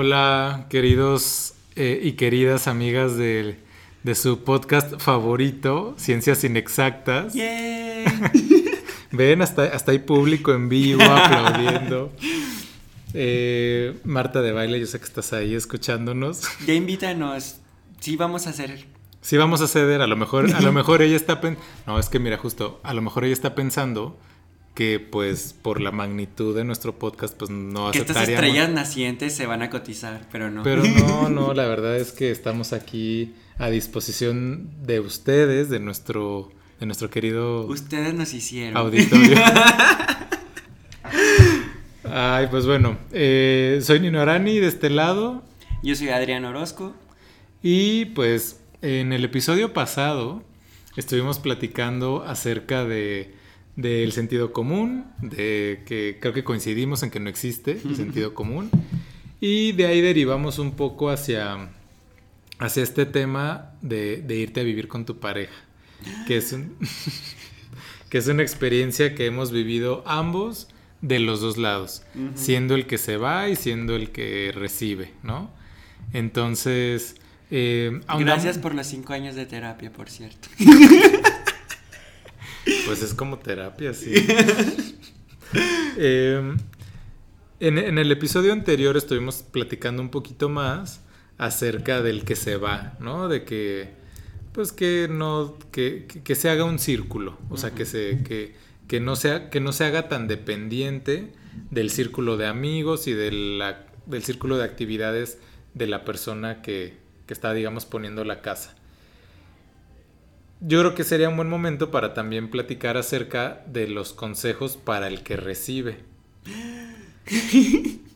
Hola, queridos eh, y queridas amigas de, de, su podcast favorito, Ciencias Inexactas. ¡Yay! Ven, hasta, hasta hay público en vivo aplaudiendo. Eh, Marta de Baile, yo sé que estás ahí escuchándonos. Ya invítanos. Sí, vamos a hacer. Sí, vamos a ceder. A lo mejor, a lo mejor ella está pensando. No, es que mira, justo, a lo mejor ella está pensando que pues por la magnitud de nuestro podcast pues no que estas estrellas nacientes se van a cotizar, pero no. Pero no, no, la verdad es que estamos aquí a disposición de ustedes, de nuestro de nuestro querido Ustedes nos hicieron auditorio. Ay, pues bueno, eh, soy Nino Arani de este lado. Yo soy Adrián Orozco. Y pues en el episodio pasado estuvimos platicando acerca de del sentido común, de que creo que coincidimos en que no existe el sentido común. Y de ahí derivamos un poco hacia, hacia este tema de, irte a vivir con tu pareja, que es, que es una experiencia que hemos vivido ambos de los dos lados, siendo el que se va y siendo el que recibe, ¿no? Entonces... Eh, Gracias por los cinco años de terapia, por cierto. Pues es como terapia, sí. Em, en, el episodio anterior estuvimos platicando un poquito más acerca del que se va, ¿no? De que, pues que no, que, se haga un círculo, o sea, que, se, que, que, no sea, que no se haga tan dependiente del círculo de amigos y de la, del círculo de actividades de la persona que, que está, digamos, poniendo la casa yo creo que sería un buen momento para también platicar acerca de los consejos para el que recibe.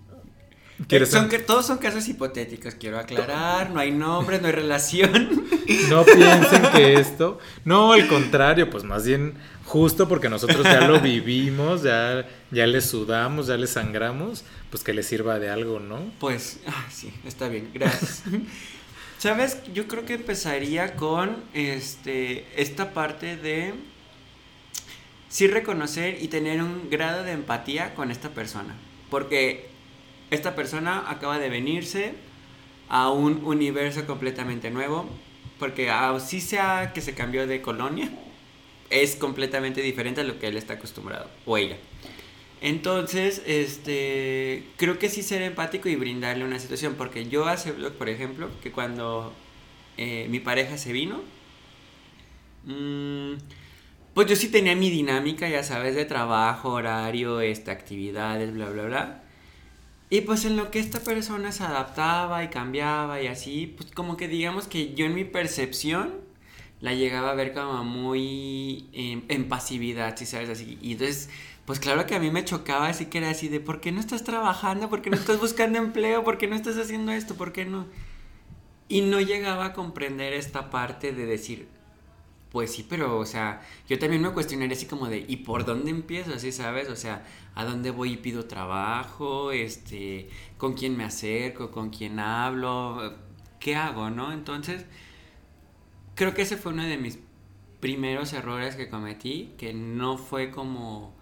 son que todos son casos hipotéticos, quiero aclarar, no hay nombre, no hay relación. No piensen que esto, no, al contrario, pues más bien justo porque nosotros ya lo vivimos, ya, ya le sudamos, ya le sangramos, pues que le sirva de algo, ¿no? Pues, ah, sí, está bien, gracias. ¿Sabes? Yo creo que empezaría con este, esta parte de sí reconocer y tener un grado de empatía con esta persona. Porque esta persona acaba de venirse a un universo completamente nuevo. Porque así sea que se cambió de colonia, es completamente diferente a lo que él está acostumbrado. O ella. Entonces, este, creo que sí ser empático y brindarle una situación, porque yo hace por ejemplo, que cuando eh, mi pareja se vino, mm, pues yo sí tenía mi dinámica, ya sabes, de trabajo, horario, este, actividades, bla, bla, bla. Y pues en lo que esta persona se adaptaba y cambiaba y así, pues como que digamos que yo en mi percepción la llegaba a ver como muy em, en pasividad, si sabes, así. Y entonces pues claro que a mí me chocaba así que era así de, ¿por qué no estás trabajando? ¿Por qué no estás buscando empleo? ¿Por qué no estás haciendo esto? ¿Por qué no? Y no llegaba a comprender esta parte de decir, pues sí, pero, o sea, yo también me cuestionaría así como de, ¿y por dónde empiezo? Así, ¿sabes? O sea, ¿a dónde voy y pido trabajo? Este, ¿con quién me acerco? ¿Con quién hablo? ¿Qué hago, no? Entonces, creo que ese fue uno de mis primeros errores que cometí, que no fue como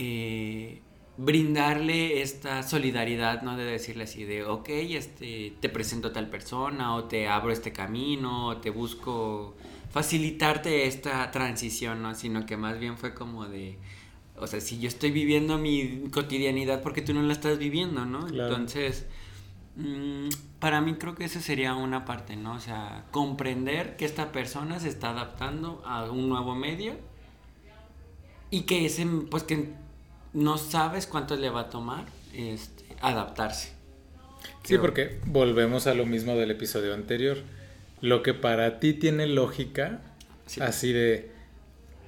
eh, brindarle esta solidaridad, ¿no? De decirle así de, ok, este, te presento a tal persona, o te abro este camino, o te busco facilitarte esta transición, ¿no? Sino que más bien fue como de, o sea, si yo estoy viviendo mi cotidianidad, porque tú no la estás viviendo, no? Entonces, mm, para mí creo que esa sería una parte, ¿no? O sea, comprender que esta persona se está adaptando a un nuevo medio y que ese, pues que no sabes cuánto le va a tomar este, adaptarse. Sí, porque volvemos a lo mismo del episodio anterior. Lo que para ti tiene lógica, así de,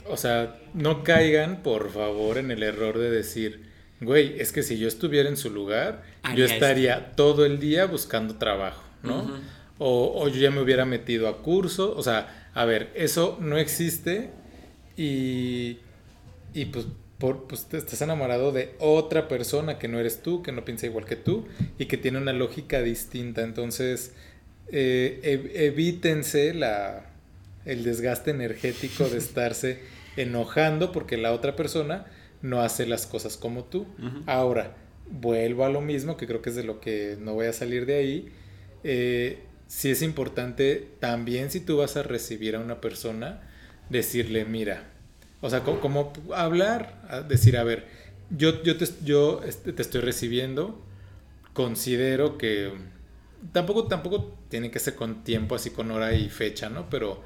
o sea, no caigan, por favor, en el error de decir, güey, es que si yo estuviera en su lugar, yo estaría todo el día buscando trabajo, ¿no? o, o, yo ya me hubiera metido a curso, o sea, a ver, eso no existe y, y pues por, pues estás enamorado de otra persona que no eres tú, que no piensa igual que tú y que tiene una lógica distinta. Entonces, eh, evítense la, el desgaste energético de estarse enojando porque la otra persona no hace las cosas como tú. Ahora, vuelvo a lo mismo, que creo que es de lo que no voy a salir de ahí. Eh, sí es importante también si tú vas a recibir a una persona, decirle, mira, o sea, como, hablar, decir, a ver, yo, yo, te, yo este, te estoy recibiendo, considero que tampoco, tampoco tiene que ser con tiempo, así con hora y fecha, ¿no? Pero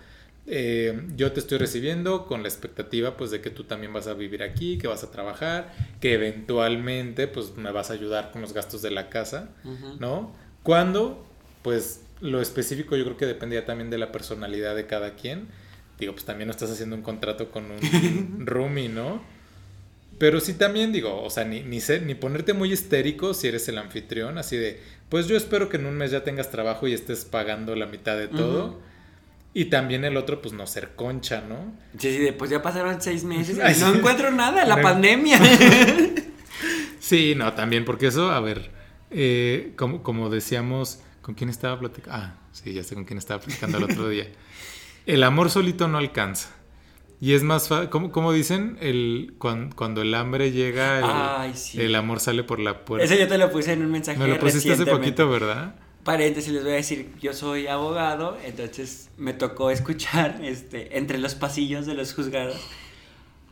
eh, yo te estoy recibiendo con la expectativa pues de que tú también vas a vivir aquí, que vas a trabajar, que eventualmente pues me vas a ayudar con los gastos de la casa, ¿no? Cuando pues lo específico yo creo que dependía también de la personalidad de cada quien. Digo, pues también no estás haciendo un contrato con un roomie, ¿no? Pero sí también digo, o sea, ni, ni, ni ponerte muy histérico si eres el anfitrión, así de, pues yo espero que en un mes ya tengas trabajo y estés pagando la mitad de todo. Y también el otro, pues no ser concha, ¿no? Sí, sí, pues ya pasaron seis meses y no encuentro nada, la pandemia. sí, no, también, porque eso, a ver, eh, como, como decíamos, ¿con quién estaba platicando? Ah, sí, ya sé con quién estaba platicando el otro día. El amor solito no alcanza. Y es más fácil, como, dicen, el, cuando, el hambre llega, el, amor sale por la puerta. Eso yo te lo puse en un mensaje. Me lo pusiste hace poquito, ¿verdad? paréntesis les voy a decir, yo soy abogado, entonces me tocó escuchar este, entre los pasillos de los juzgados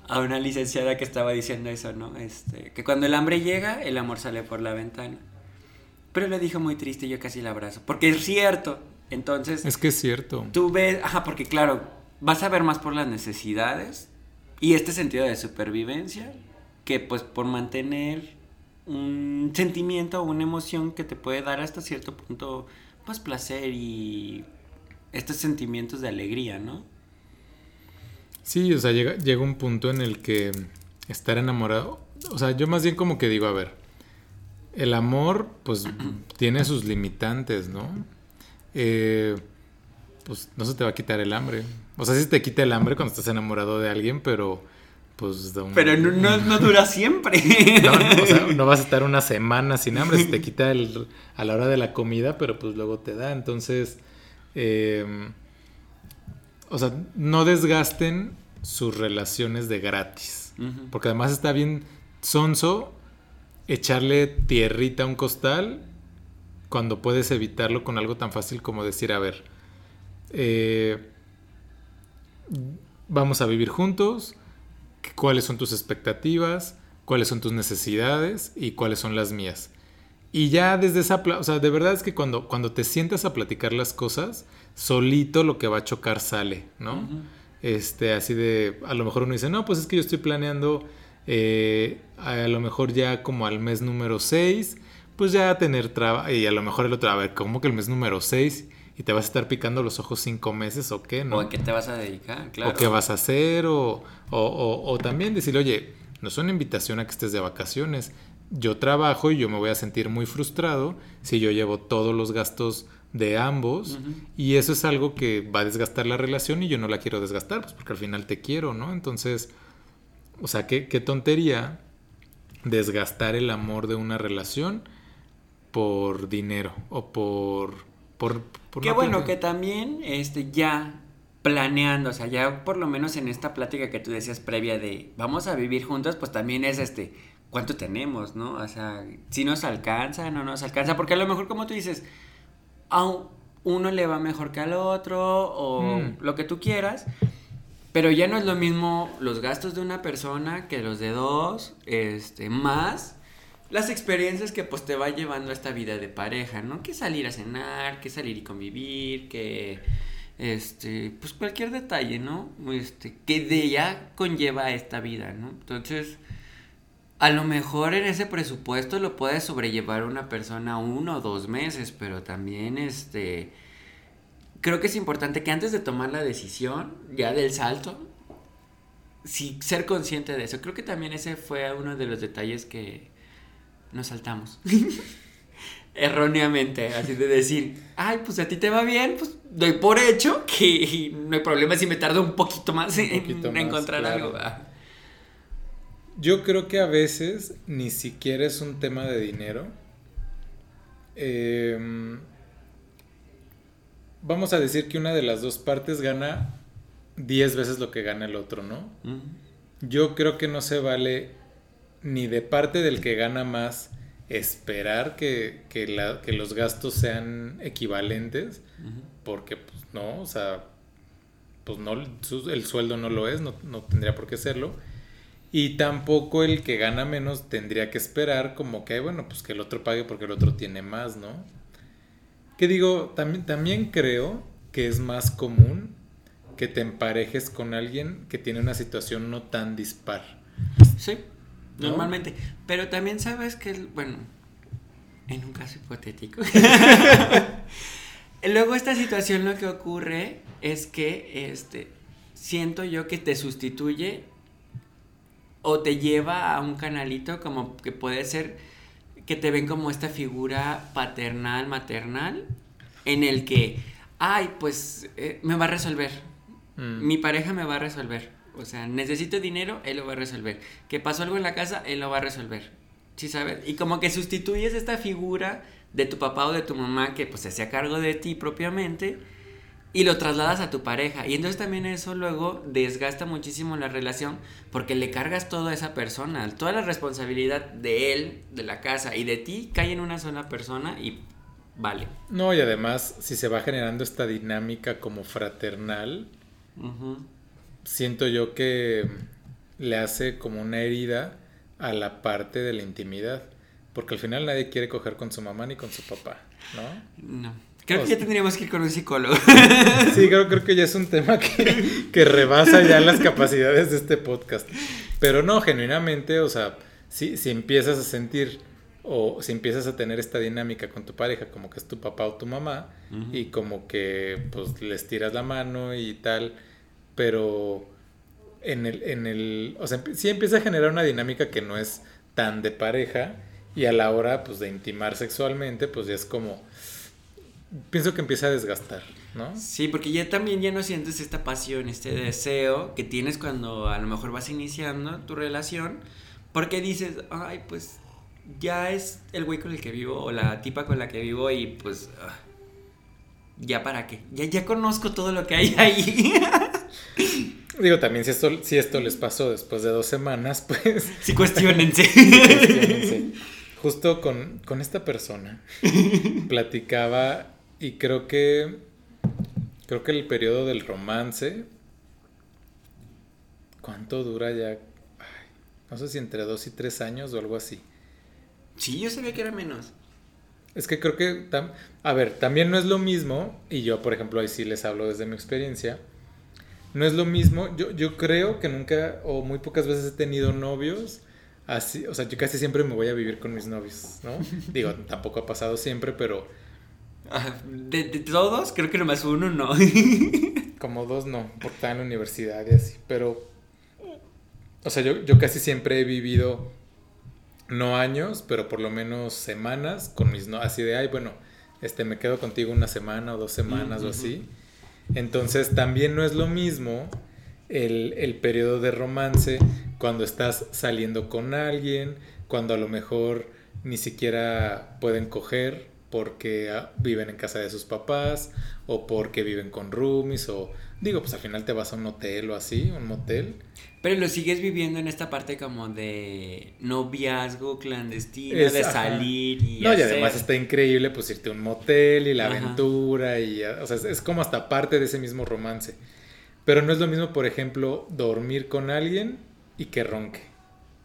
a una licenciada que estaba diciendo eso, ¿no? Este, que cuando el hambre llega, el amor sale por la ventana. Pero le dijo muy triste y yo casi la abrazo, porque es cierto. Entonces... Es que es cierto. Tú ves, ajá, porque claro, vas a ver más por las necesidades y este sentido de supervivencia que pues por mantener un sentimiento o una emoción que te puede dar hasta cierto punto, pues placer y estos sentimientos de alegría, ¿no? Sí, o sea, llega, llega un punto en el que estar enamorado, o sea, yo más bien como que digo, a ver, el amor pues tiene sus limitantes, ¿no? Eh, pues no se te va a quitar el hambre. O sea, sí te quita el hambre cuando estás enamorado de alguien, pero pues, Pero no, dura siempre. No, vas a estar una semana sin hambre, se te quita el, a la hora de la comida, pero pues luego te da. Entonces, em, o sea, no desgasten sus relaciones de gratis. Porque además está bien sonso echarle tierrita a un costal cuando puedes evitarlo con algo tan fácil como decir, a ver, eh, vamos a vivir juntos, cuáles son tus expectativas, cuáles son tus necesidades y cuáles son las mías. Y ya desde esa, o sea, de verdad es que cuando, cuando te sientas a platicar las cosas, solito lo que va a chocar sale, ¿no? Este, así de, a lo mejor uno dice, no, pues es que yo estoy planeando eh, a lo mejor ya como al mes número 6, pues ya tener trabajo, y a lo mejor el otro, a ver, ¿cómo que el mes número 6? y te vas a estar picando los ojos cinco meses o qué, ¿no? O a qué te vas a dedicar, claro. O qué vas a hacer, o, o, o, también decir, oye, no es una invitación a que estés de vacaciones. Yo trabajo y yo me voy a sentir muy frustrado si yo llevo todos los gastos de ambos y eso es algo que va a desgastar la relación y yo no la quiero desgastar, pues porque al final te quiero, ¿no? Entonces, o sea, qué, qué tontería desgastar el amor de una relación por dinero o por Qué bueno que también este, ya planeando, o sea, ya por lo menos en esta plática que tú decías previa de vamos a vivir juntos, pues también es este, ¿cuánto tenemos, no? O sea, si nos alcanza, no nos alcanza, porque a lo mejor como tú dices, a uno le va mejor que al otro o mm. lo que tú quieras, pero ya no es lo mismo los gastos de una persona que los de dos, este, más las experiencias que pues te va llevando a esta vida de pareja, ¿no? Que salir a cenar, que salir y convivir, que este, pues cualquier detalle, ¿no? Este, que de ella conlleva esta vida, ¿no? Entonces, a lo mejor en ese presupuesto lo puede sobrellevar una persona uno o dos meses, pero también este creo que es importante que antes de tomar la decisión, ya del salto, sí ser consciente de eso. Creo que también ese fue uno de los detalles que, nos saltamos. Erróneamente, así de decir, ay, pues a ti te va bien, pues doy por hecho que no hay problema si me tardo un poquito más en, encontrar algo. Yo creo que a veces ni siquiera es un tema de dinero. Em, vamos a decir que una de las dos partes gana 10 veces lo que gana el otro, ¿no? Yo creo que no se vale ni de parte del que gana más esperar que, que, la, que los gastos sean equivalentes, porque pues no, o sea, pues no, el sueldo no lo es, no, no tendría por qué serlo. Y tampoco el que gana menos tendría que esperar como que, bueno, pues que el otro pague porque el otro tiene más, ¿no? Que digo, también, también creo que es más común que te emparejes con alguien que tiene una situación no tan dispar. Sí, normalmente. Pero también sabes que, bueno, en un caso hipotético. Luego esta situación lo que ocurre es que este siento yo que te sustituye o te lleva a un canalito como que puede ser que te ven como esta figura paternal, maternal, en el que, ay, pues eh, me va a resolver. Mm. Mi pareja me va a resolver. O sea, necesito dinero, él lo va a resolver. Que pasó algo en la casa, él lo va a resolver. ¿Sí sabes? Y como que sustituyes esta figura de tu papá o de tu mamá que pues se hacía cargo de ti propiamente y lo trasladas a tu pareja. Y entonces también eso luego desgasta muchísimo la relación porque le cargas todo a esa persona. Toda la responsabilidad de él, de la casa y de ti cae en una sola persona y vale. No, y además si se va generando esta dinámica como fraternal, siento yo que le hace como una herida a la parte de la intimidad. Porque al final nadie quiere coger con su mamá ni con su papá, ¿no? No. Creo que ya tendríamos que ir con un psicólogo. Sí, creo, creo que ya es un tema que, que, rebasa ya las capacidades de este podcast. Pero no, genuinamente, o sea, si, si empiezas a sentir o si empiezas a tener esta dinámica con tu pareja, como que es tu papá o tu mamá, y como que pues les tiras la mano y tal, pero en el, en el, o sea, sí empieza a generar una dinámica que no es tan de pareja, y a la hora pues de intimar sexualmente, pues ya es como pienso que empieza a desgastar, ¿no? Sí, porque ya también ya no sientes esta pasión, este deseo que tienes cuando a lo mejor vas iniciando tu relación, porque dices, ay, pues ya es el güey con el que vivo o la tipa con la que vivo y pues ah, ya para qué, ya, ya conozco todo lo que hay ahí. Digo, también si esto, si esto les pasó después de dos semanas, pues... Sí, cuestionense. Justo con, con esta persona platicaba y creo que. Creo que el periodo del romance. ¿Cuánto dura ya? no sé si entre dos y tres años o algo así. Sí, yo sabía que era menos. Es que creo que. a ver, también no es lo mismo. Y yo, por ejemplo, ahí sí les hablo desde mi experiencia. No es lo mismo. Yo, yo creo que nunca o muy pocas veces he tenido novios. Así, o sea, yo casi siempre me voy a vivir con mis novios, ¿no? Digo, tampoco ha pasado siempre, pero de, todos, creo que nomás uno no. Como dos no, porque estaba en la universidad y así. Pero, o sea, yo, yo casi siempre he vivido, no años, pero por lo menos semanas con mis no, así de, ay, bueno, este, me quedo contigo una semana o dos semanas o así. Entonces, también no es lo mismo el, el periodo de romance cuando estás saliendo con alguien, cuando a lo mejor ni siquiera pueden coger porque ah, viven en casa de sus papás o porque viven con roomies o digo, pues al final te vas a un hotel o así, un motel. Pero lo sigues viviendo en esta parte como de noviazgo clandestino, de salir y No, y además está increíble pues irte a un motel y la aventura y o sea, es, como hasta parte de ese mismo romance. Pero no es lo mismo, por ejemplo, dormir con alguien y que ronque.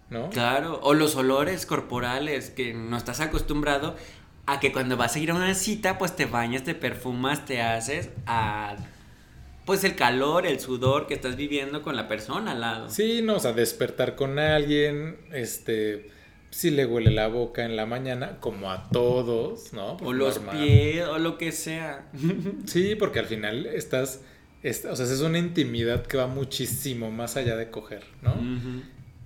¿No? Claro, o los olores corporales que no estás acostumbrado a que cuando vas a ir a una cita, pues te bañas, te perfumas, te haces a pues el calor, el sudor que estás viviendo con la persona al lado. Sí, no, o sea, despertar con alguien, este, si le huele la boca en la mañana, como a todos, ¿no? Pues o los pies, o lo que sea. Sí, porque al final estás, o sea, es una intimidad que va muchísimo más allá de coger, ¿no?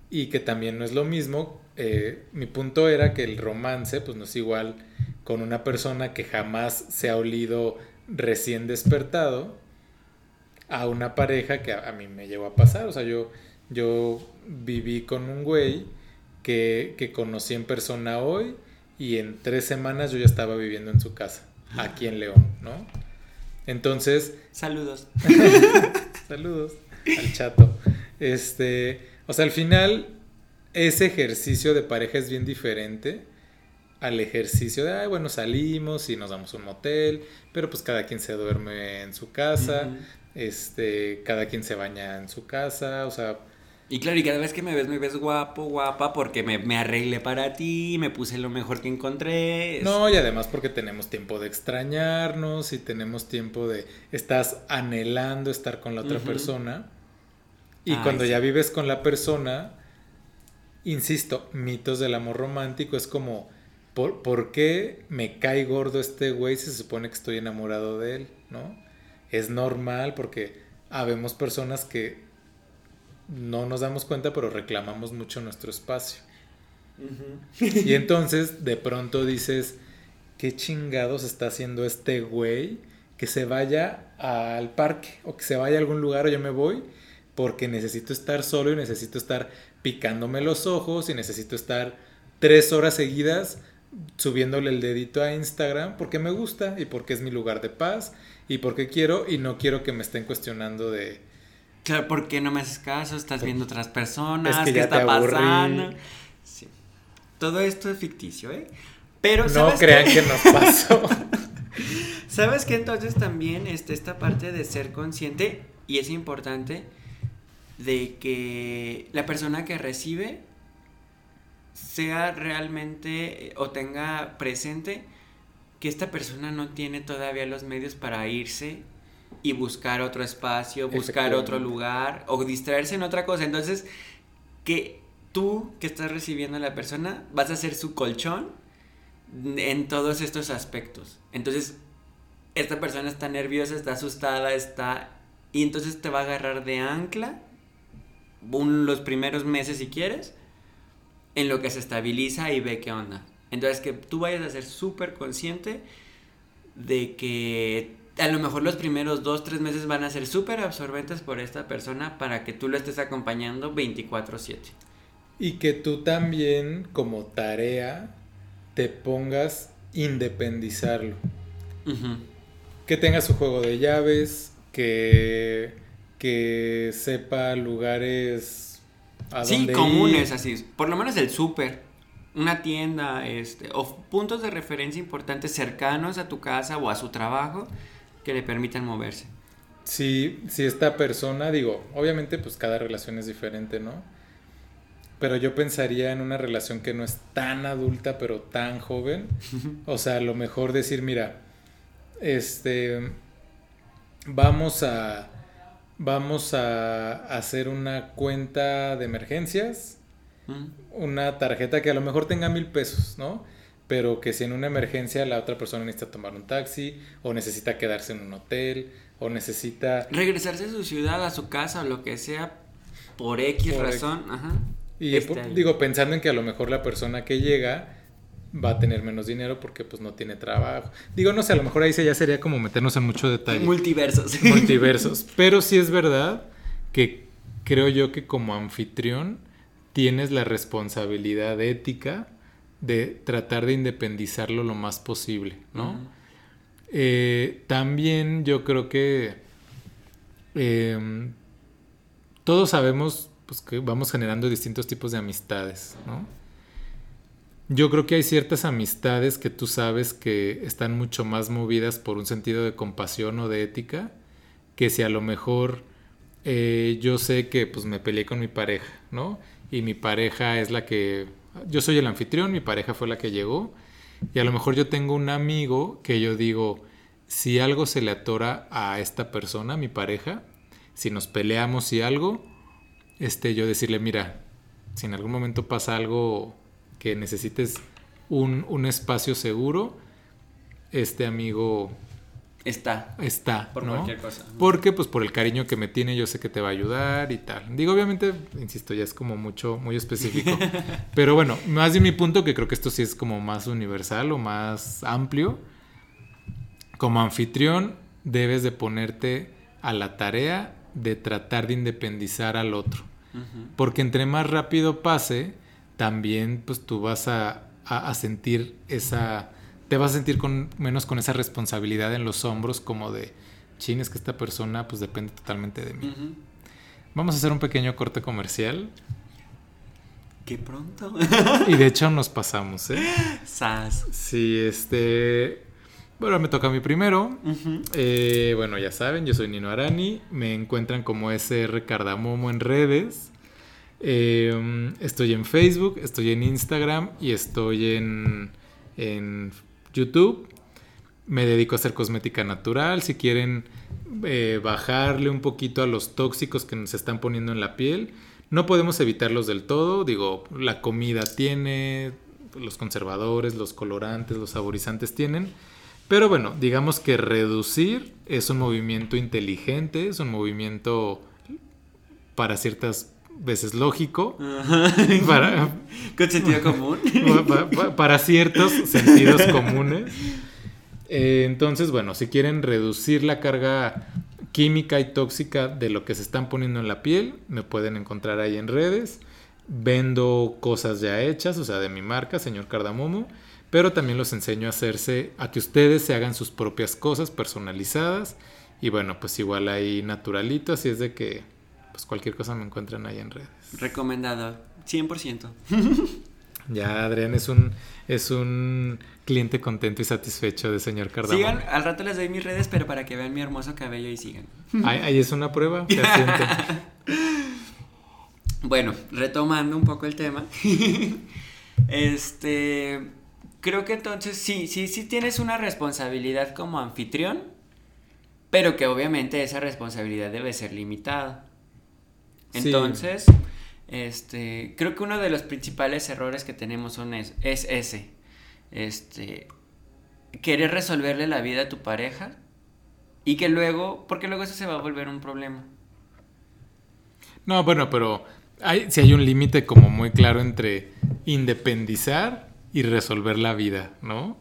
Y que también no es lo mismo. Eh, mi punto era que el romance, pues no es igual con una persona que jamás se ha olido recién despertado a una pareja que a, mí me llegó a pasar. O sea, yo, yo viví con un güey que, que conocí en persona hoy y en tres semanas yo ya estaba viviendo en su casa, aquí en León, ¿no? Entonces... Saludos. saludos al chato. Este, o sea, al final ese ejercicio de pareja es bien diferente al ejercicio de, ay, bueno, salimos y nos damos un motel, pero pues cada quien se duerme en su casa, este, cada quien se baña en su casa, o sea... Y claro, y cada vez que me ves, me ves guapo, guapa, porque me, me arreglé para ti, me puse lo mejor que encontré. No, y además porque tenemos tiempo de extrañarnos y tenemos tiempo de, estás anhelando estar con la otra persona. Y cuando ya vives con la persona, insisto, mitos del amor romántico es como ¿por, qué me cae gordo este güey si se supone que estoy enamorado de él? ¿No? Es normal porque habemos personas que no nos damos cuenta, pero reclamamos mucho nuestro espacio. y entonces de pronto dices, ¿qué chingados está haciendo este güey? Que se vaya al parque o que se vaya a algún lugar o yo me voy porque necesito estar solo y necesito estar picándome los ojos y necesito estar tres horas seguidas subiéndole el dedito a Instagram porque me gusta y porque es mi lugar de paz y porque quiero y no quiero que me estén cuestionando de... Claro, ¿por qué no me haces caso? Estás viendo otras personas, que ¿qué está pasando? Sí. Todo esto es ficticio, ¿eh? Pero no crean que nos pasó. ¿Sabes que entonces también este, esta parte de ser consciente y es importante de que la persona que recibe sea realmente o tenga presente que esta persona no tiene todavía los medios para irse y buscar otro espacio, buscar otro lugar o distraerse en otra cosa. Entonces, que tú que estás recibiendo a la persona vas a ser su colchón en todos estos aspectos. Entonces, esta persona está nerviosa, está asustada, está... Y entonces te va a agarrar de ancla los primeros meses si quieres en lo que se estabiliza y ve qué onda. Entonces que tú vayas a ser súper consciente de que a lo mejor los primeros dos, tres meses van a ser súper absorbentes por esta persona para que tú lo estés acompañando 24/7. Y que tú también como tarea te pongas independizarlo. Que tenga su juego de llaves, que, que sepa lugares sí, comunes, así. Por lo menos el súper, una tienda, este, o puntos de referencia importantes cercanos a tu casa o a su trabajo que le permitan moverse. Sí, si esta persona, digo, obviamente pues cada relación es diferente, ¿no? Pero yo pensaría en una relación que no es tan adulta, pero tan joven. O sea, a lo mejor decir, mira, este, vamos a vamos a hacer una cuenta de emergencias, una tarjeta que a lo mejor tenga mil pesos, ¿no? Pero que si en una emergencia la otra persona necesita tomar un taxi, o necesita quedarse en un hotel, o necesita... Regresarse a su ciudad, a su casa, o lo que sea, por X razón. Ajá. Y digo, pensando en que a lo mejor la persona que llega va a tener menos dinero porque pues no tiene trabajo. Digo, no sé, a lo mejor ahí ya sería como meternos en mucho detalle. Multiversos. Multiversos. Pero sí es verdad que creo yo que como anfitrión tienes la responsabilidad ética de tratar de independizarlo lo más posible, ¿no? Eh, también yo creo que em, todos sabemos pues, que vamos generando distintos tipos de amistades, ¿no? Yo creo que hay ciertas amistades que tú sabes que están mucho más movidas por un sentido de compasión o de ética, que si a lo mejor eh, yo sé que pues me peleé con mi pareja, ¿no? Y mi pareja es la que... Yo soy el anfitrión, mi pareja fue la que llegó, y a lo mejor yo tengo un amigo que yo digo, si algo se le atora a esta persona, mi pareja, si nos peleamos y algo, este, yo decirle, mira, si en algún momento pasa algo que necesites un, espacio seguro, este amigo está. Está, por cualquier cosa. Porque pues por el cariño que me tiene yo sé que te va a ayudar y tal. Digo, obviamente, insisto, ya es como mucho, muy específico. Pero bueno, más de mi punto que creo que esto sí es como más universal o más amplio. Como anfitrión debes de ponerte a la tarea de tratar de independizar al otro. Porque entre más rápido pase, también pues tú vas a, sentir esa, te vas a sentir con, menos con esa responsabilidad en los hombros como de, chin, es que esta persona pues depende totalmente de mí. Vamos a hacer un pequeño corte comercial Qué pronto. y de hecho nos pasamos, ¿eh? Sas. Sí, este. Bueno, me toca a mí primero. Eh, bueno, ya saben, yo soy Nino Arani. Me encuentran como SR Cardamomo en redes. Eh, estoy en Facebook, estoy en Instagram y estoy en, en YouTube. Me dedico a hacer cosmética natural. Si quieren eh, bajarle un poquito a los tóxicos que nos están poniendo en la piel, no podemos evitarlos del todo. Digo, la comida tiene, los conservadores, los colorantes, los saborizantes tienen. Pero bueno, digamos que reducir es un movimiento inteligente, es un movimiento para ciertas veces lógico. Para, Con sentido común. Para, ciertos sentidos comunes. Eh, entonces, bueno, si quieren reducir la carga química y tóxica de lo que se están poniendo en la piel, me pueden encontrar ahí en redes. Vendo cosas ya hechas, o sea, de mi marca, señor Cardamomo, pero también los enseño a hacerse, a que ustedes se hagan sus propias cosas personalizadas. Y bueno, pues igual ahí naturalito, así es de que pues cualquier cosa me encuentran ahí en redes. Recomendado, 100%. ya, Adrián es un, es un cliente contento y satisfecho de señor Cardamón. Sigan, al rato les doy mis redes, pero para que vean mi hermoso cabello y sigan. Ahí, es una prueba bueno, retomando un poco el tema. este, creo que entonces sí, sí, sí tienes una responsabilidad como anfitrión, pero que obviamente esa responsabilidad debe ser limitada. Entonces, este, creo que uno de los principales errores que tenemos son es, es ese. Este, querer resolverle la vida a tu pareja y que luego, porque luego eso se va a volver un problema. No, bueno, pero hay, si hay un límite como muy claro entre independizar y resolver la vida, ¿no?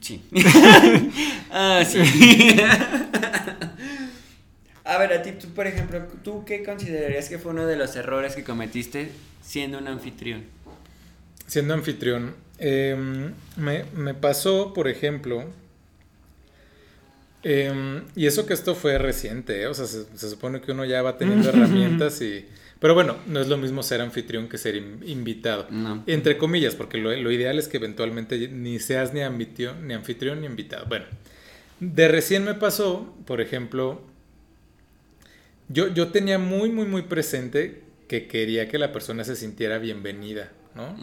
Sí. ah, sí. A ver, a ti, tú, por ejemplo, ¿tú qué considerarías que fue uno de los errores que cometiste siendo un anfitrión? Siendo anfitrión, em, me, pasó, por ejemplo, em, y eso que esto fue reciente, ¿eh? o sea, se, supone que uno ya va teniendo herramientas y... Pero bueno, no es lo mismo ser anfitrión que ser invitado. Entre comillas, porque lo, lo, ideal es que eventualmente ni seas ni anfitrión, ni anfitrión ni invitado. Bueno, de recién me pasó, por ejemplo, yo, yo tenía muy, muy, muy presente que quería que la persona se sintiera bienvenida, ¿no?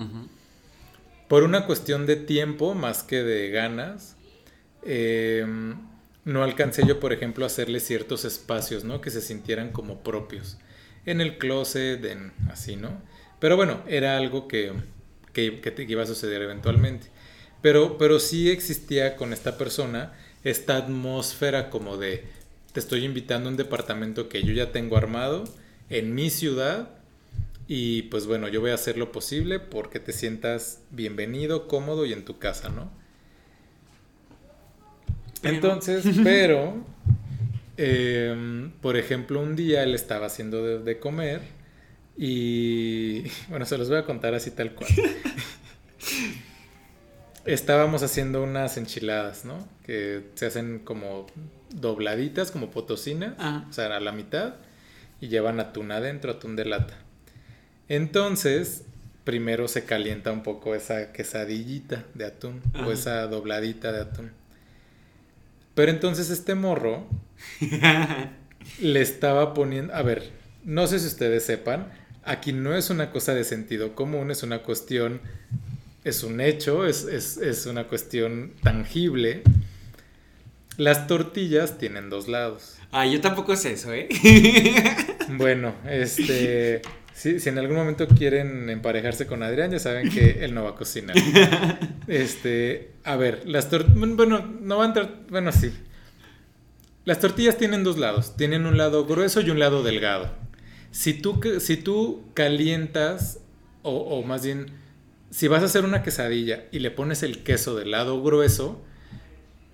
Por una cuestión de tiempo más que de ganas, em, no alcancé yo, por ejemplo, a hacerle ciertos espacios, ¿no? Que se sintieran como propios. En el closet, en así, ¿no? Pero bueno, era algo que, que, que iba a suceder eventualmente. Pero, pero sí existía con esta persona esta atmósfera como de te estoy invitando a un departamento que yo ya tengo armado en mi ciudad y pues bueno, yo voy a hacer lo posible porque te sientas bienvenido, cómodo y en tu casa, ¿no? Entonces, pero, em, por ejemplo, un día él estaba haciendo de, comer y, bueno, se los voy a contar así tal cual. Estábamos haciendo unas enchiladas, ¿no? Que se hacen como dobladitas como potosinas, o sea, a la mitad, y llevan atún adentro, atún de lata. Entonces, primero se calienta un poco esa quesadillita de atún o esa dobladita de atún. Pero entonces este morro le estaba poniendo, a ver, no sé si ustedes sepan, aquí no es una cosa de sentido común, es una cuestión, es un hecho, es, es una cuestión tangible las tortillas tienen dos lados. Ah, yo tampoco sé eso, ¿eh? bueno, este. Si, en algún momento quieren emparejarse con Adrián, ya saben que él no va a cocinar. Este. A ver, las tortillas. Bueno, no van a entrar. Bueno, sí. Las tortillas tienen dos lados. Tienen un lado grueso y un lado delgado. Si tú, si tú calientas, o, o más bien, si vas a hacer una quesadilla y le pones el queso del lado grueso,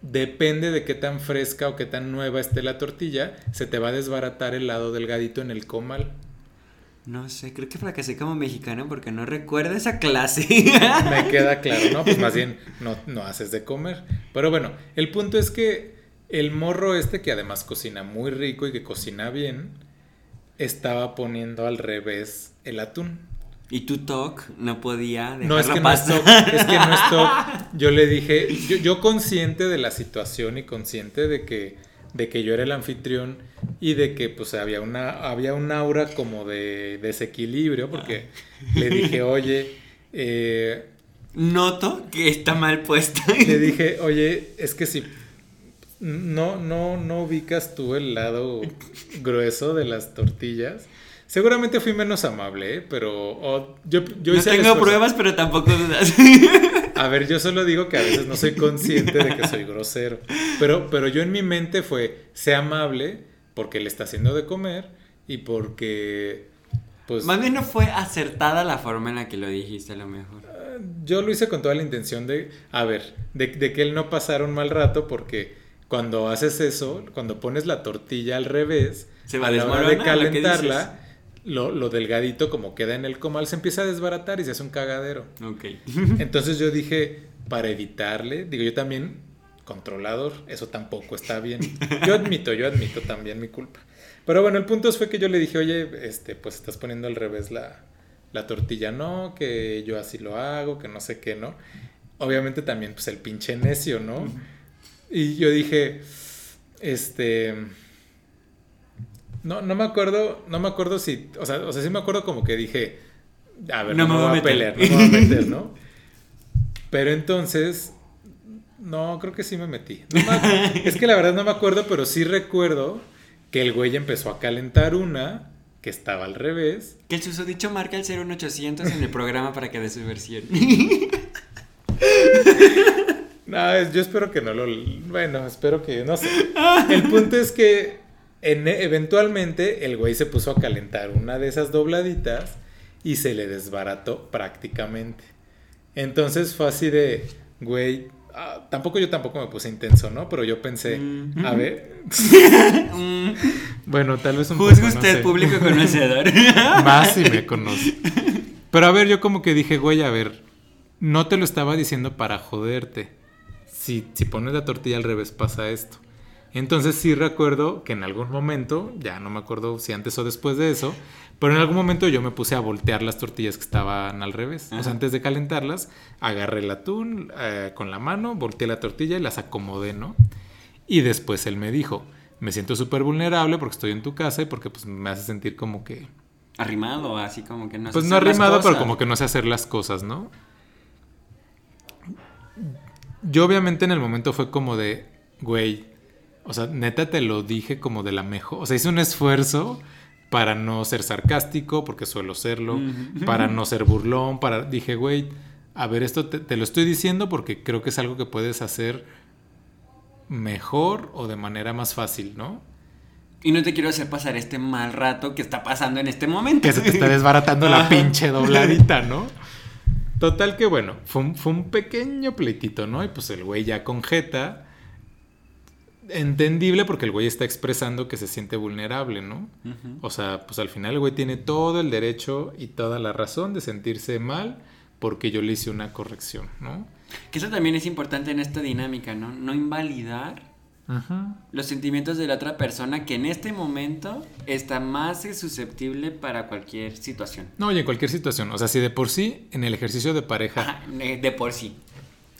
depende de qué tan fresca o qué tan nueva esté la tortilla, se te va a desbaratar el lado delgadito en el comal. No sé, creo que fracasé como mexicano porque no recuerdo esa clase. Me queda claro, ¿no? Pues más bien no, no haces de comer. Pero bueno, el punto es que el morro este, que además cocina muy rico y que cocina bien, estaba poniendo al revés el atún. Y tu talk no podía dejar No, es que no es talk, es que no es talk. Yo le dije, yo, yo consciente de la situación y consciente de que, de que yo era el anfitrión y de que pues había una, había un aura como de desequilibrio, porque le dije, oye, eh, Noto que está mal puesta. Le dije, oye, es que si no, no, no ubicas tú el lado grueso de las tortillas. Seguramente fui menos amable, ¿eh? pero yo, yo no tengo pruebas, pero tampoco dudas. A ver, yo solo digo que a veces no soy consciente de que soy grosero. Pero, pero yo en mi mente fue, sé amable porque le está haciendo de comer y porque... Pues, Más bien no fue acertada la forma en la que lo dijiste a lo mejor. Ah, yo lo hice con toda la intención de, a ver, de, de que él no pasara un mal rato porque cuando haces eso, cuando pones la tortilla al revés, se va a la hora de calentarla, lo, lo, delgadito como queda en el comal se empieza a desbaratar y se hace un cagadero. Ok. Entonces yo dije, para evitarle, digo yo también, controlador, eso tampoco está bien. Yo admito, yo admito también mi culpa. Pero bueno, el punto fue que yo le dije, oye, este, pues estás poniendo al revés la, la tortilla, no, que yo así lo hago, que no sé qué, ¿no? Obviamente también, pues el pinche necio, ¿no? Y yo dije, este... No, no me acuerdo, no me acuerdo si, o sea, o sea, sí me acuerdo como que dije, a ver, no, me voy a pelear, no me voy a meter, ¿no? Pero entonces, no, creo que sí me metí. es que la verdad no me acuerdo, pero sí recuerdo que el güey empezó a calentar una que estaba al revés. Que el susodicho marca el 01800 en el programa para que dé su versión. No, yo espero que no lo. Bueno, espero que. No sé. El punto es que eventualmente el güey se puso a calentar una de esas dobladitas y se le desbarató prácticamente. Entonces fue así de, güey, ah, tampoco yo tampoco me puse intenso, ¿no? Pero yo pensé, mm. a ver. Bueno, tal vez un Juzgue usted, público conocedor. Más si me conoce. Pero a ver, yo como que dije, güey, a ver, no te lo estaba diciendo para joderte si, si pones la tortilla al revés pasa esto. Entonces sí recuerdo que en algún momento, ya no me acuerdo si antes o después de eso, pero en algún momento yo me puse a voltear las tortillas que estaban al revés. O sea, antes de calentarlas, agarré el atún eh, con la mano, volteé la tortilla y las acomodé, ¿no? Y después él me dijo, me siento súper vulnerable porque estoy en tu casa y porque pues me hace sentir como que... Arrimado, así como que no sé Pues no arrimado, pero como que no sé hacer las cosas, ¿no? yo obviamente en el momento fue como de, güey, o sea, neta te lo dije como de la mejor, o sea, hice un esfuerzo para no ser sarcástico, porque suelo serlo, para no ser burlón, para, dije, güey, a ver, esto te, lo estoy diciendo porque creo que es algo que puedes hacer mejor o de manera más fácil, ¿no? Y no te quiero hacer pasar este mal rato que está pasando en este momento. Que se te está desbaratando la pinche dobladita, ¿no? Total que bueno, fue un, pequeño pleitito, ¿no? Y pues el güey ya con jeta. Entendible porque el güey está expresando que se siente vulnerable, ¿no? O sea, pues al final el güey tiene todo el derecho y toda la razón de sentirse mal porque yo le hice una corrección, ¿no? Que eso también es importante en esta dinámica, ¿no? No invalidar los sentimientos de la otra persona que en este momento está más susceptible para cualquier situación. No, y en cualquier situación. O sea, si de por sí, en el ejercicio de pareja. de por sí.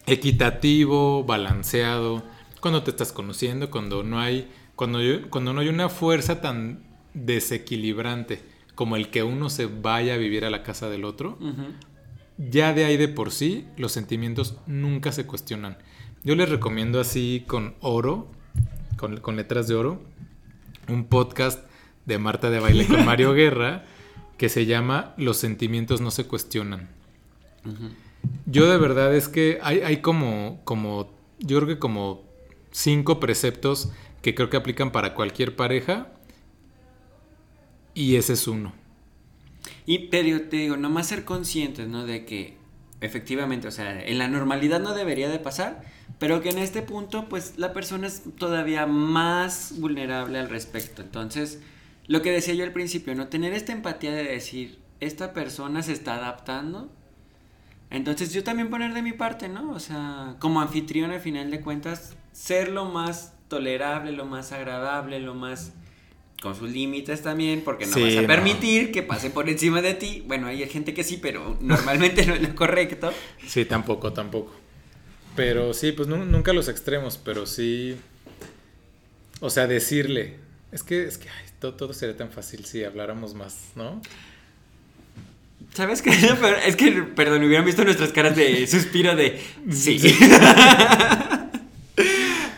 Equitativo, balanceado, cuando te estás conociendo, cuando no hay. Cuando, cuando no hay una fuerza tan desequilibrante como el que uno se vaya a vivir a la casa del otro, ya de ahí de por sí los sentimientos nunca se cuestionan. Yo les recomiendo así con oro con, letras de oro, un podcast de Marta de Baile con Mario Guerra que se llama Los sentimientos no se cuestionan. Yo de verdad es que hay, hay como, como, yo creo que como cinco preceptos que creo que aplican para cualquier pareja y ese es uno. Y pero te digo, nomás ser conscientes, ¿no? De que efectivamente, o sea, en la normalidad no debería de pasar, pero que en este punto, pues la persona es todavía más vulnerable al respecto. Entonces, lo que decía yo al principio, ¿no? Tener esta empatía de decir, esta persona se está adaptando. Entonces yo también poner de mi parte, ¿no? O sea, como anfitrión al final de cuentas, ser lo más tolerable, lo más agradable, lo más con sus límites también, porque no vas a permitir que pase por encima de ti. Bueno, hay gente que sí, pero normalmente no es lo correcto. Sí, tampoco, tampoco. Pero sí, pues nunca los extremos, pero sí. O sea, decirle. Es que, es que todo, todo sería tan fácil si habláramos más, ¿no? ¿Sabes qué? es que, perdón, hubieran visto nuestras caras de suspiro de. Sí.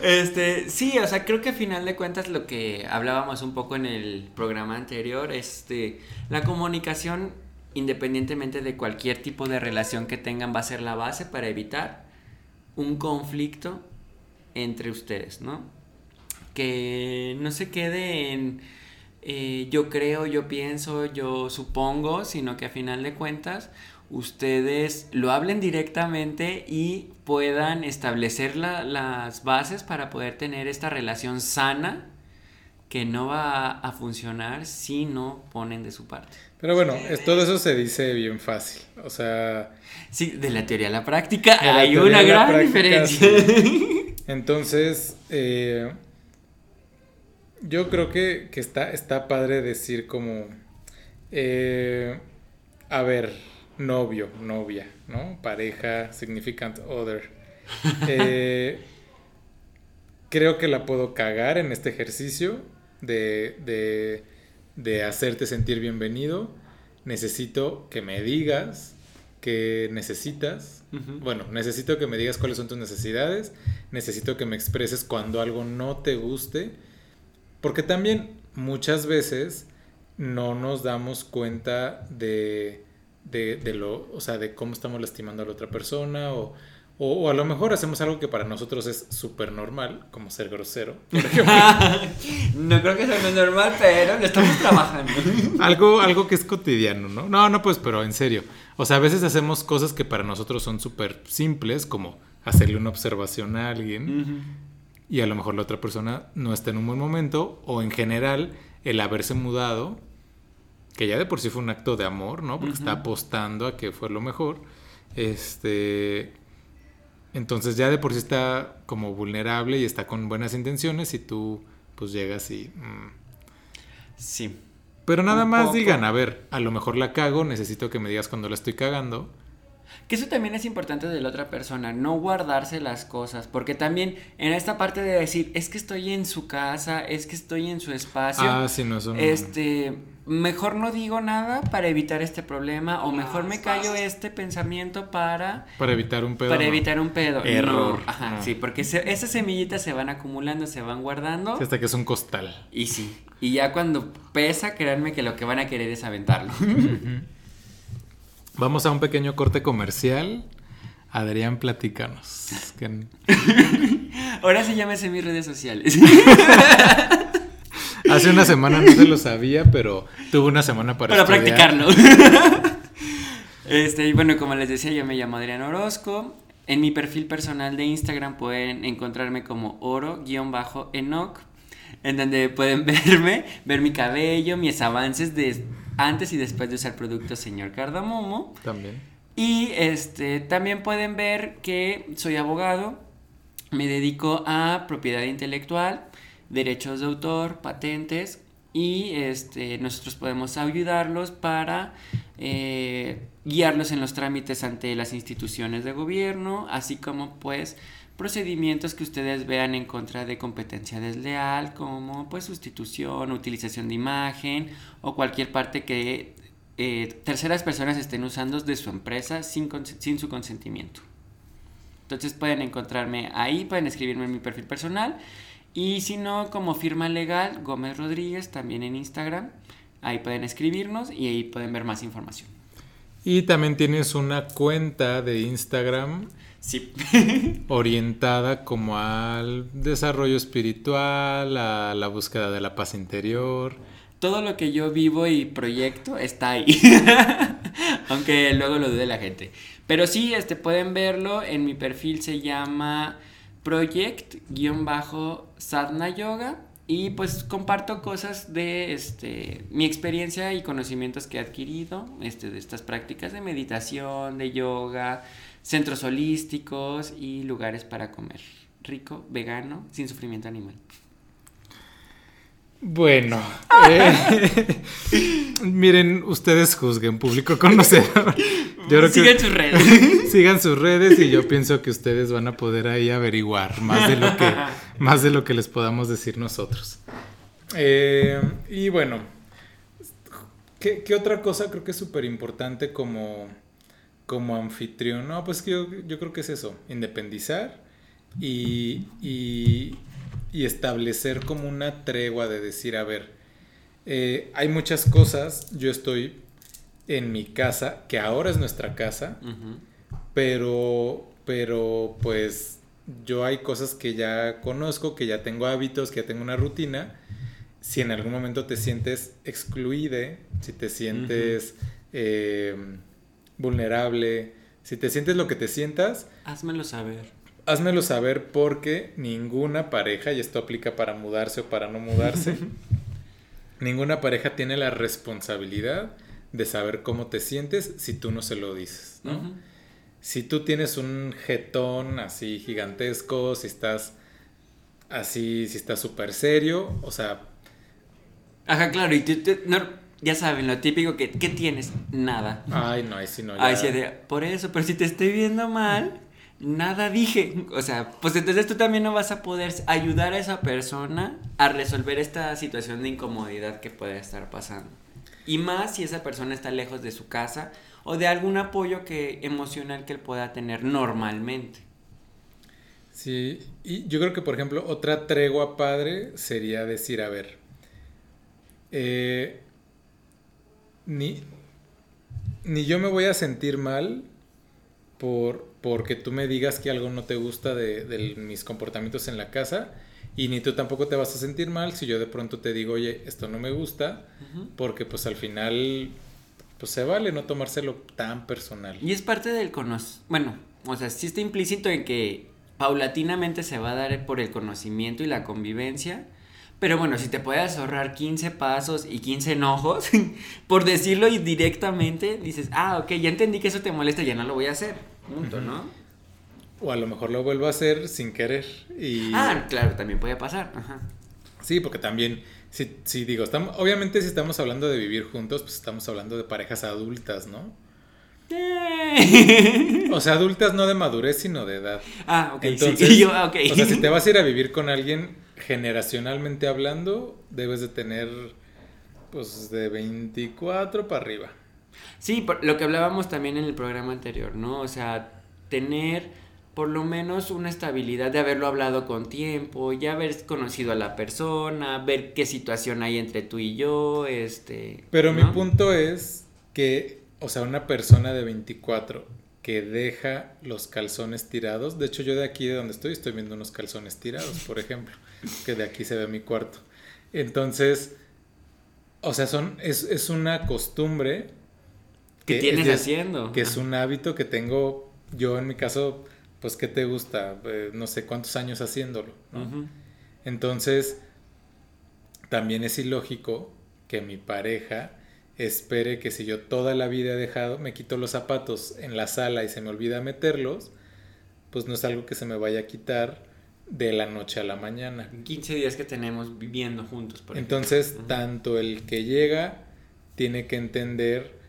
Este, sí, o sea, creo que a final de cuentas lo que hablábamos un poco en el programa anterior, este, la comunicación, independientemente de cualquier tipo de relación que tengan, va a ser la base para evitar un conflicto entre ustedes, ¿no? Que no se quede en eh, yo creo, yo pienso, yo supongo, sino que a final de cuentas ustedes lo hablen directamente y puedan establecer las bases para poder tener esta relación sana que no va a, funcionar si no ponen de su parte. Pero bueno, todo eso se dice bien fácil. O sea. Sí, de la teoría a la práctica hay una gran diferencia. Entonces, eh, yo creo que, está, está padre decir como. Eh, a ver, novio, novia, ¿no? Pareja, significant other. Eh, creo que la puedo cagar en este ejercicio de, de, de hacerte sentir bienvenido. Necesito que me digas que necesitas. Bueno, necesito que me digas cuáles son tus necesidades. Necesito que me expreses cuando algo no te guste. Porque también muchas veces no nos damos cuenta de de, de, lo, o sea, de cómo estamos lastimando a la otra persona o, o, a lo mejor hacemos algo que para nosotros es súper normal, como ser grosero. no creo que sea muy normal, pero lo estamos trabajando. algo, algo que es cotidiano, ¿no? No, no, pues, pero en serio. O sea, a veces hacemos cosas que para nosotros son súper simples, como hacerle una observación a alguien. Y a lo mejor la otra persona no está en un buen momento, o en general, el haberse mudado que ya de por sí fue un acto de amor, ¿no? Porque está apostando a que fue lo mejor. Este. Entonces ya de por sí está como vulnerable y está con buenas intenciones y tú pues llegas y... Mm. Sí. Pero nada más digan, a ver, a lo mejor la cago, necesito que me digas cuando la estoy cagando. Que eso también es importante de la otra persona, no guardarse las cosas, porque también en esta parte de decir, es que estoy en su casa, es que estoy en su espacio, ah, sí, no, eso este, mejor no digo nada para evitar este problema o mejor me callo este pensamiento para para evitar un pedo para evitar un pedo error. ajá sí porque esas semillitas se van acumulando se van guardando. Hasta que es un costal. Y sí y ya cuando pesa créanme que lo que van a querer es aventarlo vamos a un pequeño corte comercial Adrián platícanos ahora sí llámese mis redes sociales Hace una semana no se lo sabía, pero tuve una semana para, para practicarlo. este, y bueno, como les decía, yo me llamo Adrián Orozco. En mi perfil personal de Instagram pueden encontrarme como oro-enoc, en donde pueden verme, ver mi cabello, mis avances de antes y después de usar productos señor Cardamomo. También. Y este, también pueden ver que soy abogado, me dedico a propiedad intelectual, derechos de autor, patentes y este, nosotros podemos ayudarlos para eh, guiarlos en los trámites ante las instituciones de gobierno, así como pues procedimientos que ustedes vean en contra de competencia desleal, como pues sustitución, utilización de imagen o cualquier parte que eh, terceras personas estén usando de su empresa sin, sin su consentimiento. Entonces pueden encontrarme ahí, pueden escribirme en mi perfil personal y si no, como firma legal, Gómez Rodríguez, también en Instagram. Ahí pueden escribirnos y ahí pueden ver más información. Y también tienes una cuenta de Instagram. Sí. orientada como al desarrollo espiritual, a la búsqueda de la paz interior. Todo lo que yo vivo y proyecto está ahí. Aunque luego lo dude la gente. Pero sí, este, pueden verlo. En mi perfil se llama project-sadhana yoga y pues comparto cosas de este, mi experiencia y conocimientos que he adquirido este, de estas prácticas de meditación, de yoga, centros holísticos y lugares para comer rico, vegano, sin sufrimiento animal. Bueno, eh, miren, ustedes juzguen, público conocedor. sigan sus redes. sigan sus redes y yo pienso que ustedes van a poder ahí averiguar más de lo que, más de lo que les podamos decir nosotros. Eh, y bueno, ¿qué, otra cosa creo que es súper importante como, como anfitrión? No, pues yo, yo creo que es eso, independizar y, y y establecer como una tregua de decir, a ver, eh, hay muchas cosas, yo estoy en mi casa, que ahora es nuestra casa, pero, pero pues yo hay cosas que ya conozco, que ya tengo hábitos, que ya tengo una rutina. Si en algún momento te sientes excluide, si te sientes eh, vulnerable, si te sientes lo que te sientas, házmelo saber. házmelo saber porque ninguna pareja, y esto aplica para mudarse o para no mudarse, ninguna pareja tiene la responsabilidad de saber cómo te sientes si tú no se lo dices, ¿no? Si tú tienes un jetón así gigantesco, si estás así, si estás súper serio, o sea... Ajá, claro, y tú, ya saben, lo típico que, ¿qué tienes? Nada. Ay, no, ahí sí no. Ay, sí, por eso, pero si te estoy viendo mal, nada dije. O sea, pues entonces tú también no vas a poder ayudar a esa persona a resolver esta situación de incomodidad que puede estar pasando. Y más si esa persona está lejos de su casa o de algún apoyo que, emocional que él pueda tener normalmente. Sí, y yo creo que por ejemplo otra tregua padre sería decir, a ver, eh, ni, ni yo me voy a sentir mal por, porque tú me digas que algo no te gusta de, mis comportamientos en la casa y ni tú tampoco te vas a sentir mal si yo de pronto te digo, oye, esto no me gusta, porque pues al final pues se vale no tomárselo tan personal. Y es parte del conocimiento, bueno, o sea, sí está implícito en que paulatinamente se va a dar por el conocimiento y la convivencia, pero bueno, si te puedes ahorrar 15 pasos y 15 enojos, por decirlo directamente, dices, ah, ok, ya entendí que eso te molesta, ya no lo voy a hacer. Punto, ¿no? O a lo mejor lo vuelvo a hacer sin querer. Y... Ah, claro, también puede pasar. Sí, porque también, si, si digo, estamos, obviamente si estamos hablando de vivir juntos, pues estamos hablando de parejas adultas, ¿no? O sea, adultas no de madurez, sino de edad. Ah, ok. Entonces, ah, O sea, si te vas a ir a vivir con alguien, generacionalmente hablando, debes de tener, pues, de 24 para arriba. Sí, lo que hablábamos también en el programa anterior, ¿no? O sea, tener por lo menos una estabilidad de haberlo hablado con tiempo, ya haber conocido a la persona, ver qué situación hay entre tú y yo, este... Pero mi punto es que, o sea, una persona de 24 que deja los calzones tirados, de hecho yo de aquí de donde estoy estoy viendo unos calzones tirados, por ejemplo, que de aquí se ve mi cuarto. Entonces, o sea, son, es, es una costumbre ¿Qué tienes haciendo? Que es un hábito que tengo yo en mi caso, pues, ¿qué te gusta? Eh, no sé cuántos años haciéndolo, Entonces, también es ilógico que mi pareja espere que si yo toda la vida he dejado, me quito los zapatos en la sala y se me olvida meterlos, pues no es algo que se me vaya a quitar de la noche a la mañana. 15 días que tenemos viviendo juntos. Por Entonces, tanto el que llega tiene que entender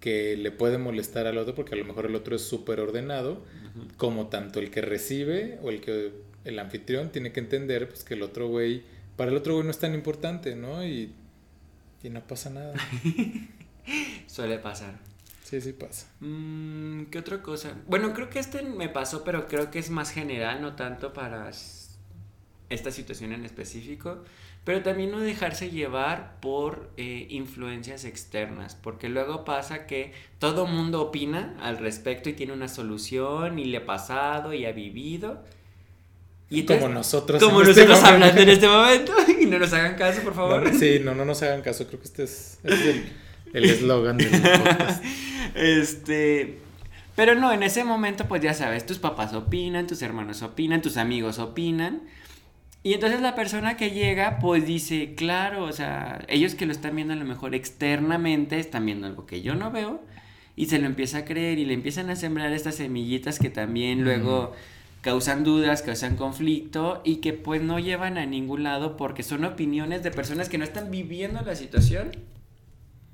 que le puede molestar al otro porque a lo mejor el otro es súper ordenado, como tanto el que recibe o el que el anfitrión tiene que entender pues que el otro güey, para el otro güey no es tan importante, ¿no? Y, y no pasa nada. Suele pasar. Sí, sí pasa. Mm, ¿Qué otra cosa? Bueno, creo que este me pasó, pero creo que es más general, no tanto para esta situación en específico pero también no dejarse llevar por eh, influencias externas, porque luego pasa que todo mundo opina al respecto y tiene una solución y le ha pasado y ha vivido. Y como nosotros. Como este nosotros hablando en este momento. Y no nos hagan caso, por favor. sí, no, no nos hagan caso. Creo que este es, el eslogan del podcast. Este. Pero no, en ese momento, pues ya sabes, tus papás opinan, tus hermanos opinan, tus amigos opinan. Y entonces la persona que llega, pues dice, claro, o sea, ellos que lo están viendo a lo mejor externamente, están viendo algo que yo no veo, y se lo empieza a creer y le empiezan a sembrar estas semillitas que también luego causan dudas, causan conflicto y que pues no llevan a ningún lado porque son opiniones de personas que no están viviendo la situación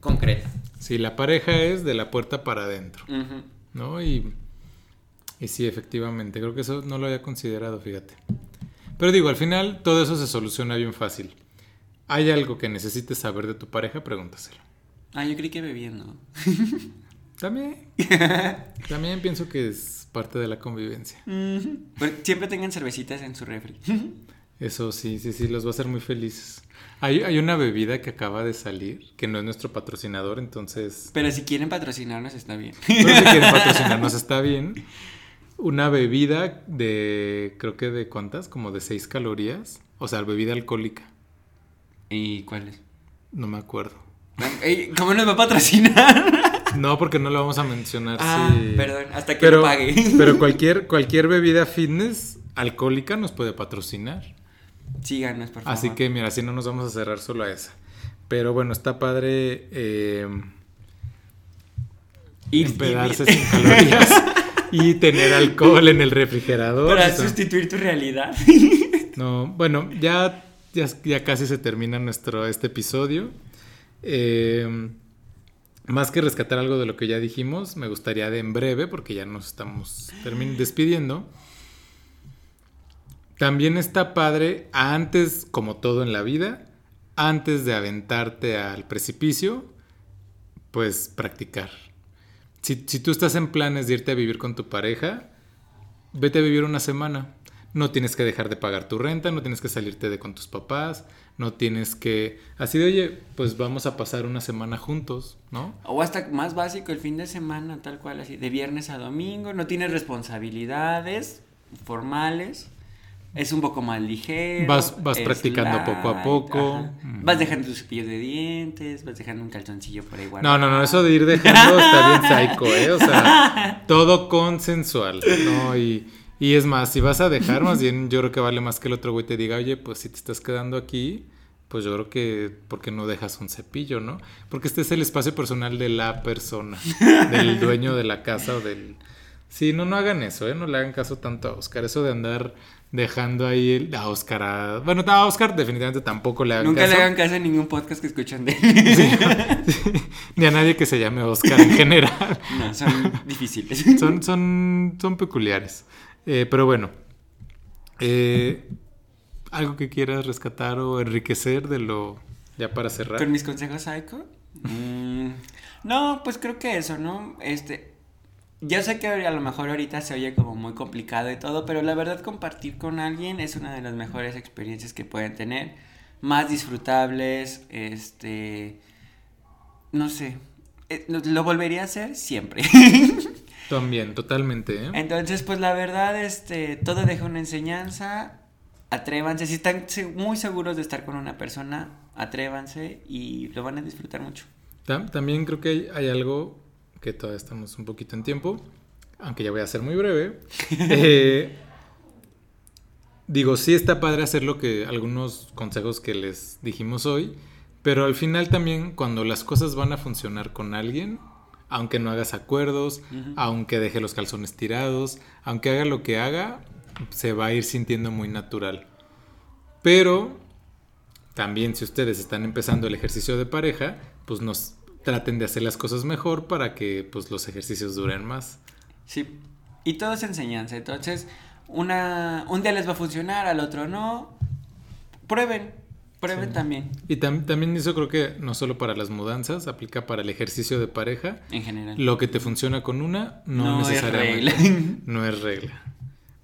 concreta. Sí, la pareja es de la puerta para adentro, ¿no? Y, y sí, efectivamente, creo que eso no lo había considerado, fíjate. Pero digo, al final todo eso se soluciona bien fácil. ¿Hay algo que necesites saber de tu pareja? Pregúntaselo. Ah, yo creí que bebiendo. También. También pienso que es parte de la convivencia. Siempre tengan cervecitas en su refri. Eso sí, sí, sí, los va a hacer muy felices. Hay, hay, una bebida que acaba de salir, que no es nuestro patrocinador, entonces... Pero si quieren patrocinarnos está bien. Pero si quieren patrocinarnos está bien. Una bebida de, creo que de cuántas, como de 6 calorías. O sea, bebida alcohólica. ¿Y cuál es? No me acuerdo. ¿Cómo nos va a patrocinar? No, porque no lo vamos a mencionar. Ah, perdón, hasta que lo pague. Pero cualquier, cualquier bebida fitness alcohólica nos puede patrocinar. Síganos, por favor. Así que, mira, así no nos vamos a cerrar solo a esa. Pero bueno, está padre eh, empedarse sin calorías y tener alcohol en el refrigerador. Para sustituir tu realidad. No, bueno, ya, ya, ya casi se termina nuestro, este episodio. Eh, más que rescatar algo de lo que ya dijimos, me gustaría de en breve, porque ya nos estamos despidiendo. También está padre, antes, como todo en la vida, antes de aventarte al precipicio, pues practicar. Si, si tú estás en planes de irte a vivir con tu pareja, vete a vivir una semana. No tienes que dejar de pagar tu renta, no tienes que salirte de con tus papás, no tienes que... Así de, oye, pues vamos a pasar una semana juntos, ¿no? O hasta más básico, el fin de semana, tal cual, así, de viernes a domingo, no tienes responsabilidades formales, es un poco más ligero. Vas, vas practicando poco a poco. Vas dejando tus cepillos de dientes, vas dejando un calzoncillo por ahí No, no, no, eso de ir dejando está bien psycho, ¿eh? O sea, todo consensual, ¿no? Y y es más, si vas a dejar, más bien yo creo que vale más que el otro güey te diga, oye, pues si te estás quedando aquí, pues yo creo que, ¿por qué no dejas un cepillo, no? Porque este es el espacio personal de la persona, del dueño de la casa o del... Sí, no, no hagan eso, ¿eh? No le hagan caso tanto a Oscar. Eso de andar dejando ahí a Oscar a... Bueno, a Oscar definitivamente tampoco le hagan Nunca caso. Nunca le hagan caso a ningún podcast que escuchan de él. Ni a nadie que se llame Oscar en general. No, son difíciles. Son, son, son peculiares. Eh, pero bueno, eh, ¿algo que quieras rescatar o enriquecer de lo ya para cerrar? ¿Con mis consejos psycho? Mm, no, pues creo que eso, ¿no? Este, ya sé que a lo mejor ahorita se oye como muy complicado y todo, pero la verdad compartir con alguien es una de las mejores experiencias que pueden tener, más disfrutables, este, no sé, eh, lo volvería a hacer siempre. También, totalmente. ¿eh? Entonces, pues la verdad, este, todo deja una enseñanza. Atrévanse, si están muy seguros de estar con una persona, atrévanse y lo van a disfrutar mucho. También creo que hay, algo que todavía estamos un poquito en tiempo, aunque ya voy a ser muy breve. eh, digo, sí está padre hacer lo que algunos consejos que les dijimos hoy, pero al final también cuando las cosas van a funcionar con alguien, aunque no hagas acuerdos, aunque deje los calzones tirados, aunque haga lo que haga, se va a ir sintiendo muy natural. Pero también si ustedes están empezando el ejercicio de pareja, pues nos traten de hacer las cosas mejor para que pues los ejercicios duren más. Sí. Y todo es enseñanza, entonces una un día les va a funcionar, al otro no. Prueben, También. Y también eso creo que no solo para las mudanzas, aplica para el ejercicio de pareja. En general. Lo que te funciona con una no, necesariamente. Es regla. No es regla.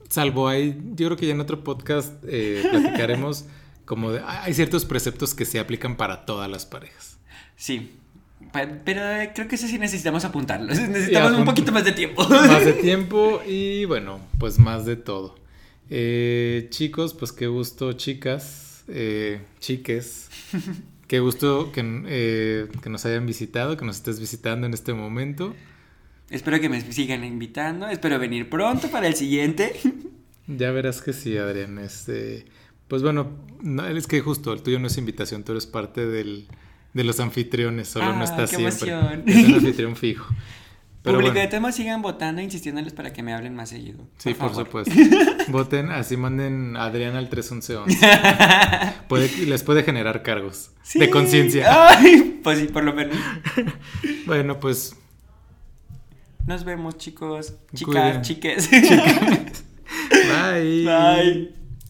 Salvo hay, yo creo que ya en otro podcast eh, platicaremos como de, hay ciertos preceptos que se aplican para todas las parejas. Sí, pero eh, creo que eso sí necesitamos apuntarlo. Necesitamos un poquito más de tiempo. Más de tiempo y bueno, pues más de todo. Eh, chicos, pues qué gusto, chicas eh, chiques. Qué gusto eh, que, nos hayan visitado, que nos estés visitando en este momento. Espero que me sigan invitando. Espero venir pronto para el siguiente. Ya verás que sí, Adrián. Este, pues bueno, es que justo el tuyo no es invitación, tú eres parte del, de los anfitriones, solo no ah, estás siempre. Es un anfitrión fijo. Público de temas sigan votando, insistiéndoles para que me hablen más seguido. Sí, por, supuesto. Voten, así manden a Adrián al 31111. puede, les puede generar cargos de conciencia. Pues sí, por lo menos. bueno, pues. Nos vemos, chicos. Chicas, chiques. Bye. Bye.